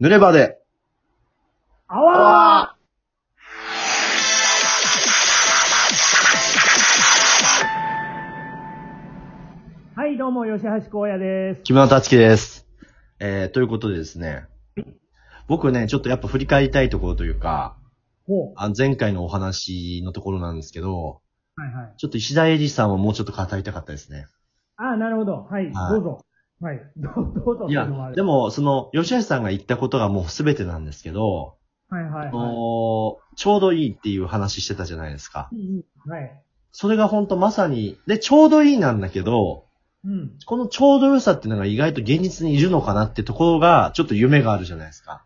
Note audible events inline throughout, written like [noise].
濡れ場で。あわーはい、どうも、吉橋荒野です。木村達樹です。えー、ということでですね。僕ね、ちょっとやっぱ振り返りたいところというか、ほう。あ前回のお話のところなんですけど、はいはい。ちょっと石田エリさんはもうちょっと語りたかったですね。あーなるほど。はい、はいどうぞ。はい。どうどうぞ。いやでも、その、吉橋さんが言ったことがもう全てなんですけど、はいはいあのはーちょうどいいっていう話してたじゃないですかい。。うんうんはい。それが本当まさに、で、ちょうどいいなんだけど、うん。このちょうど良さっていうのが意外と現実にいるのかなってところが、ちょっと夢があるじゃないですか。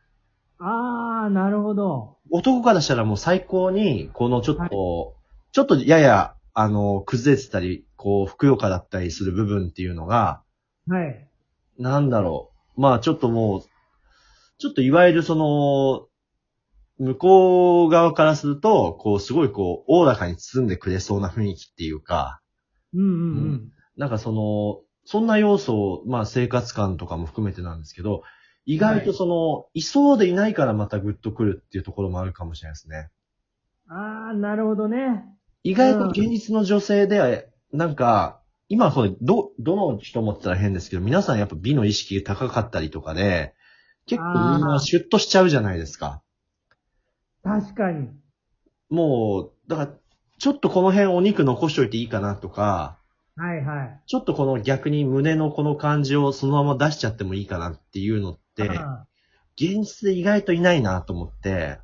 あー、なるほど。男からしたらもう最高に、このちょっと、はいちょっとやや、あの、崩れてたり、こう、ふくよかだったりする部分っていうのが、はい。なんだろう。まあちょっともう、ちょっといわゆるその、向こう側からすると、こう、すごいこう、おおらかに包んでくれそうな雰囲気っていうか、うんうんうん。なんかその、そんな要素を、まあ生活感とかも含めてなんですけど、意外とその、いそうでいないからまたグッとくるっていうところもあるかもしれないですね。あー、なるほどね。意外と現実の女性で、なんか、今これ、ど、どの人もって言ったら変ですけど、皆さんやっぱ美の意識が高かったりとかで、結構みんなシュッとしちゃうじゃないですか。確かに。もう、だから、ちょっとこの辺お肉残しといていいかなとか、はいはい。ちょっとこの逆に胸のこの感じをそのまま出しちゃってもいいかなっていうのって、あ現実で意外といないなと思って、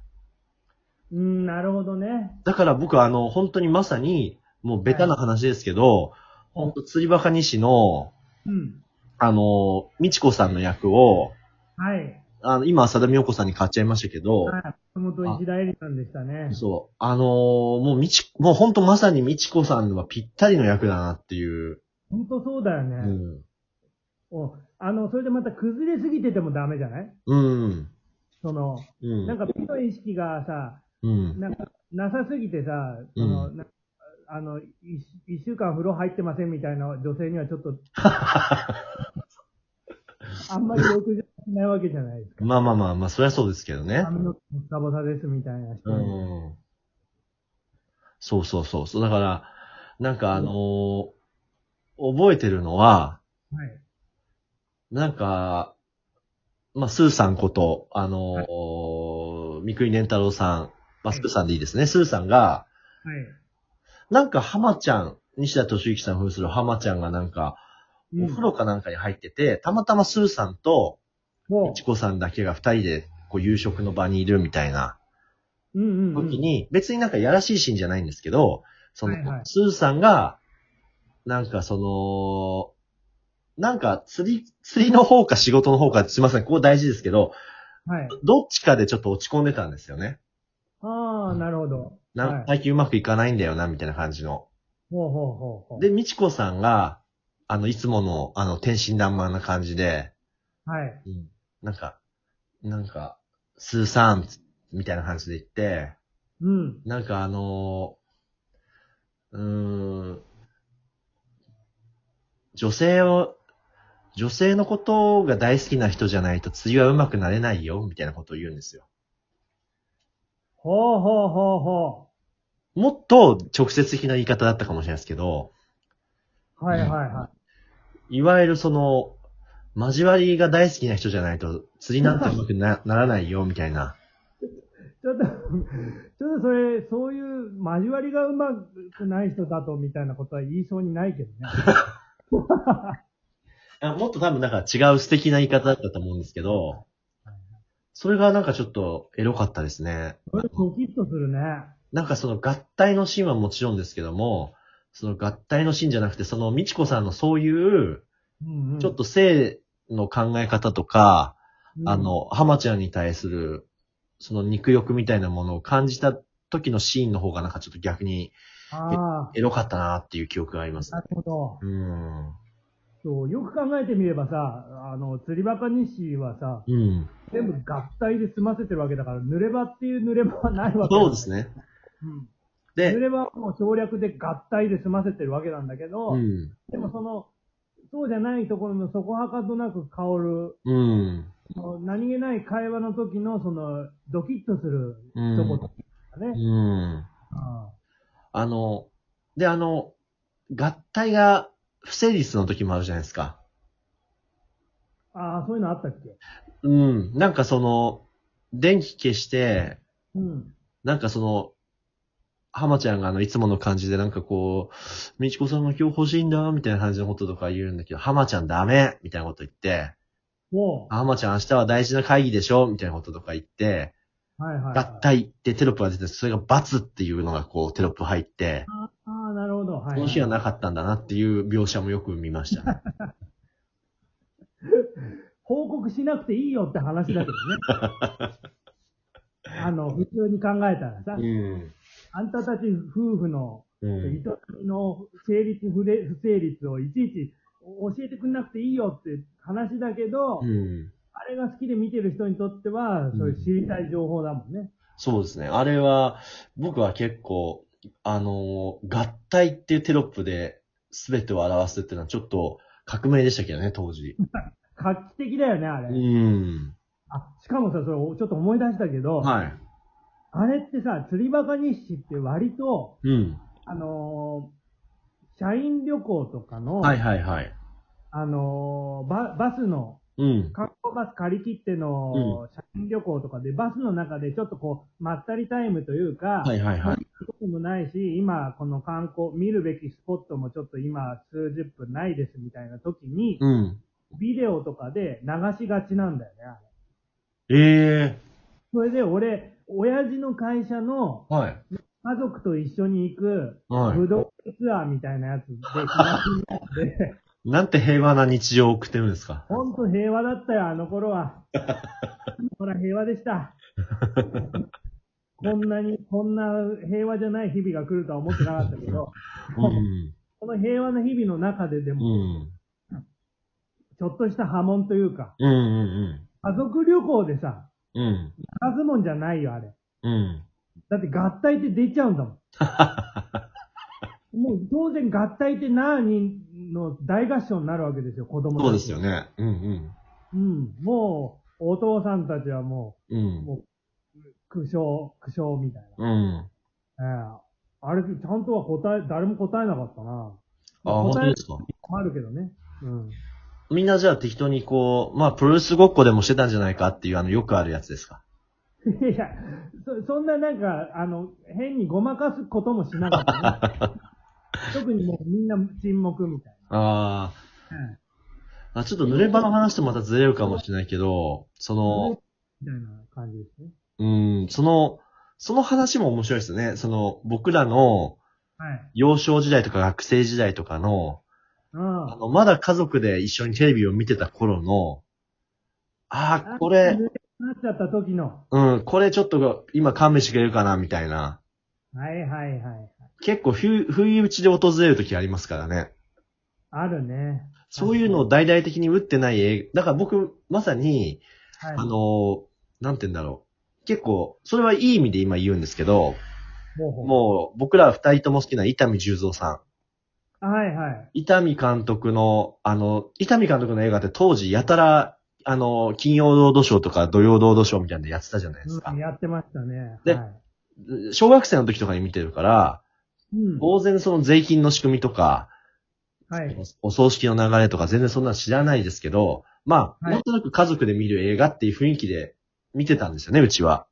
ーうん、なるほどね。だから僕はあの、本当にまさに、もうベタな話ですけど、本当釣りバカ西の、うん。あの、みちこさんの役を、はい。あの、今、佐田美代子さんに買っちゃいましたけど、はい。松本石田絵里さんでしたね。そう、あのーもうみち、もう本当まさにみちこさんはぴったりの役だなっていう、本当そうだよね。うん。おあの、それでまた崩れすぎててもダメじゃない？うん。その、うん。なんか美の意識がさ、うん。なんか、なさすぎてさ、その、なあの、一一週間風呂入ってませんみたいな女性にはちょっと、[laughs] あんまりよくじゃないわけじゃないですか。まあまあまあまあ、そりゃそうですけどね。髪の毛ボサボサですみたいな人うに。ん。そうそうそう。そうだから、なんかあのー覚えてるのは、はい。なんか、まあ、スーさんこと、あのー三國連太郎さん、まあ、スーさんでいいですね。スーさんが、はい。なんか浜ちゃん、西田敏行さん扮する浜ちゃんがなんか、うんお風呂かなんかに入ってて、たまたまスーさんと、もいちこさんだけが二人で、こう、夕食の場にいるみたいなう、うんうん、うん。時に、別になんかやらしいシーンじゃないんですけど、その、はいはいスーさんが、なんかその、なんか釣り、釣りの方か仕事の方か、すいません、ここ大事ですけど、はい。どっちかでちょっと落ち込んでたんですよね。ああ、なるほど。なはい。最近うまくいかないんだよな、みたいな感じの。ほうほうほうほう。で、みちこさんが、あの、いつもの、あの、天真爛漫な感じで、はい。うん、なんか、なんか、スーさん、みたいな感じで言って、うん。なんかあのー、うーん、女性を、女性のことが大好きな人じゃないと釣りは上手くなれないよ、みたいなことを言うんですよ。ほうほうほうほもっと直接的な言い方だったかもしれないですけど、う。はいはいはい。いわゆるその、交わりが大好きな人じゃないと釣りなんて上手くなならないよ、みたいな。ちょっと、ちょっとそれ、そういう交わりがうまくない人だとみたいなことは言いそうにないけどね。[laughs] あもっと多分なんか違う素敵な言い方だったと思うんですけど、それがなんかちょっとエロかったですね。それドキッとするね。なんかその合体のシーンはもちろんですけども、その合体のシーンじゃなくて、そのみちこさんのそういう、うんうん、ちょっと性の考え方とか、うん、あの、浜ちゃんに対する、その肉欲みたいなものを感じた時のシーンの方がなんかちょっと逆にあエロかったなっていう記憶がありますあ、な。るほど。うん。そう、よく考えてみればさ、あの、釣りバカ西はさ、うん。全部合体で済ませてるわけだから、濡れ場っていう濡れ場はないわけそうですね。うん。で濡、れ場はもう省略で合体で済ませてるわけなんだけど、うん。でもその、そうじゃないところの底はかとなく香る、うん。何気ない会話の時の、その、ドキッとするうんとことかね。うん。ああの、で、あの、合体が不成立の時もあるじゃないですか。あー、そういうのあったっけ？うん。なんかその、電気消して、うん。なんかその、浜ちゃんがあの、いつもの感じでなんかこう、みちこさんが今日欲しいんだ、みたいな感じのこととか言うんだけど、浜ちゃんダメみたいなこと言って、おう浜ちゃん明日は大事な会議でしょみたいなこととか言って、はいはい、はい。合体ってテロップが出て、それが罰っていうのがこうテロップ入って、あほど。はい、はい。この日はなかったんだなっていう描写もよく見ましたね。[laughs] 報告しなくていいよって話だけどね。[laughs] あの、普通に考えたらさ、うん。あんたたち夫婦のうん。営みの成立不成立をいちいち教えてくんなくていいよって話だけど、うん。あれが好きで見てる人にとっては、そういう知りたい情報だもんね。そうですね。あれは、僕は結構、あのー合体っていうテロップで全てを表すっていうのはちょっと革命でしたけどね、当時。画期的だよね、あれ。うん。あ、しかもさ、それちょっと思い出したけど、はい。あれってさ、釣りバカ日誌って割と、うん。あのー社員旅行とかの、はいはいはい。あのーバ、バスの、うん。バス借り切っての社員旅行とかで、バスの中でちょっとこう、まったりタイムというか、はいはいはい。こともないし、今この観光、見るべきスポットもちょっと今数十分ないですみたいな時に、うん。ビデオとかで流しがちなんだよね、あれ。ええそれで俺、親父の会社のー。はい。家族と一緒に行く、はい武道ツアーみたいなやつで、東 [laughs] になんて平和な日常を送ってるんですか？ほんと平和だったよ、あの頃は。[laughs] ほら、平和でした。こんなに、こんな平和じゃない日々が来るとは思ってなかったけど、うん。この平和な日々の中ででうも、ん。ちょっとした波紋というか、うんうん家族旅行でさ、うん。うん。流すもんじゃないよ、あれ。うん。だって合体って出ちゃうんだもん。[laughs] もう当然合体って何の大合唱になるわけですよ、子供たちそうですよ。ね。うんうん。うん。もう、お父さんたちはもうう、ん。もう、苦笑、苦笑みたいな。うん。ええあれ、ちゃんとは答え、誰も答えなかったな。あ、本当ですか？もあるけどね。うん。みんなじゃあ適当にこう、まあ、プロレスごっこでもしてたんじゃないかっていう、あの、よくあるやつですか？[laughs] いや、そ、そんななんか、あの、変にごまかすこともしなかったね。[laughs] 特にもうみんな沈黙みたいああ。あ、ちょっと濡れ場の話とまたずれるかもしれないけど、その、みたいな感じですね。うん、その、その話も面白いですよね。その、僕らのはい。幼少時代とか学生時代とかの、うんあの、まだ家族で一緒にテレビを見てた頃の、ああ、これ、なっちゃった時の。うん、これちょっと今勘弁してくれるかな、みたいな。はいはいはい。結構不、不意打ちで訪れる時ありますからね。あるね。そういうのを大々的に打ってない映画。だから僕、まさに、はい。あの、なんて言うんだろう。結構、それはいい意味で今言うんですけど、ほうほうもう僕ら二人とも好きな伊丹十三さん。はいはい。伊丹監督の、あの、伊丹監督の映画って当時やたら、あの、金曜ロードショーとか土曜ロードショーみたいなのやってたじゃないですかうん、。やってましたね。ではい、小学生の時とかに見てるから、うん。当然その税金の仕組みとか、はい。お葬式の流れとか全然そんなの知らないですけど、まあ、はいなんとなく家族で見る映画っていう雰囲気で見てたんですよね、うちは。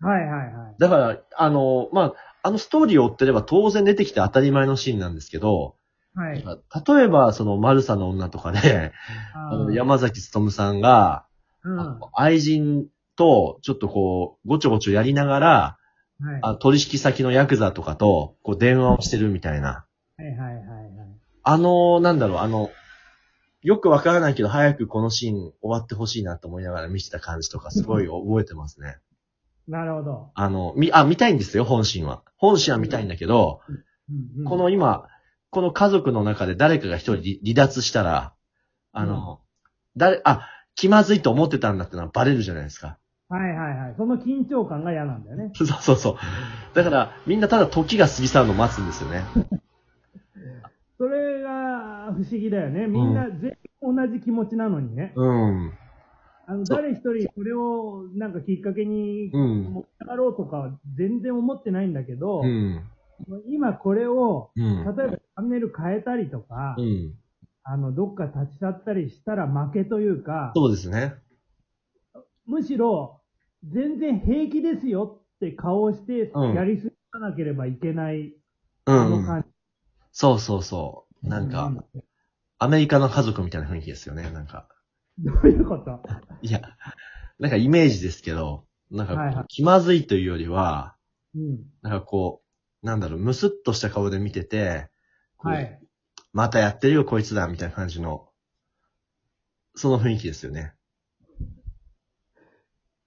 はいはいはい。だから、あの、まあ、あのストーリーを追ってれば当然出てきて当たり前のシーンなんですけど、はい。例えば、その、マルサの女とかで、あのー山崎努さんが、うん。愛人と、ちょっとこう、ごちょごちょやりながら、い。あ取引先のヤクザとかと、こう、電話をしてるみたいな。はいはいはいはい。あの、なんだろう、あの、よくわからないけど、早くこのシーン終わってほしいなと思いながら見てた感じとか、すごい覚えてますね。なるほど。あの、み、あ、見たいんですよ、本心は。本心は見たいんだけど、うんうんこの今、この家族の中で誰かが一人離離脱したら、あの、誰、あ、気まずいと思ってたんだってのはバレるじゃないですか。はいはいはい。その緊張感が嫌なんだよね。そうそうそう。だから、みんなただ時が過ぎ去るのを待つんですよね。不思議だよね。みんな全員同じ気持ちなのにね。うん。あの、誰一人これをなんかきっかけにうん。持って上がろうとかは全然思ってないんだけど、うん。今これを、うん。例えばチャンネル変えたりとか、うん。あの、どっか立ち去ったりしたら負けというか、そうですね。むしろ、全然平気ですよって顔をしてうんやりすぎなければいけない、うあん、うん。の感じ。そうそうそう。なんか、うアメリカの家族みたいな雰囲気ですよね、なんか。どういうこと？いや、なんかイメージですけど、なんか、はいはい気まずいというよりは、うん。なんかこう、なんだろう、むすっとした顔で見てて、こうはい。またやってるよ、こいつだ、みたいな感じの、その雰囲気ですよね。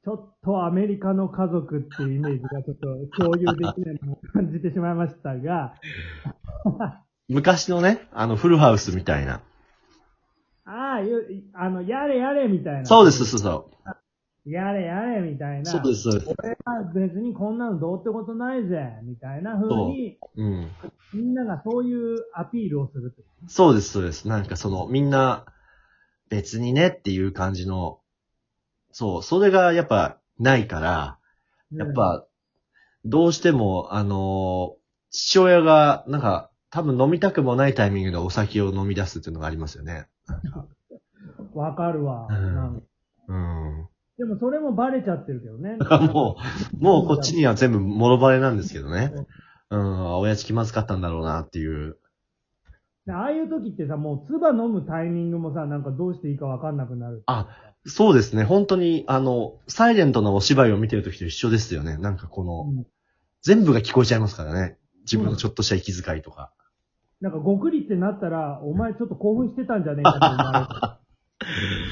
ちょっとアメリカの家族っていうイメージがちょっと共有できないのを感じてしまいましたが、昔のね、あの、フルハウスみたいな。ああ、ゆあの、やれやれみたいな。そうです、そうそやれやれみたいな。う。そうです、そうです。俺は別にこんなのどうってことないぜ、みたいな風に、うん。みんながそういうアピールをするって。そうです、そうです。なんかその、みんな、別にねっていう感じの、そう、それがやっぱないから、やっぱ、どうしても、あのー父親が、なんか、多分飲みたくもないタイミングでお酒を飲み出すっていうのがありますよね。うん、わかるわ、うんうん。でもそれもバレちゃってるけどね。[laughs] もう、もうこっちには全部もろバレなんですけどね。うん、親父気まずかったんだろうなっていう。でああいう時ってさ、もう唾飲むタイミングもさ、なんかどうしていいかわかんなくなる。あ、そうですね。本当に、あの、サイレントなお芝居を見てる時と一緒ですよね。なんかこの、うん全部が聞こえちゃいますからね。自分のちょっとした息遣いとか。なんかごくりってなったら、お前ちょっと興奮してたんじゃねえかと思われ。[laughs]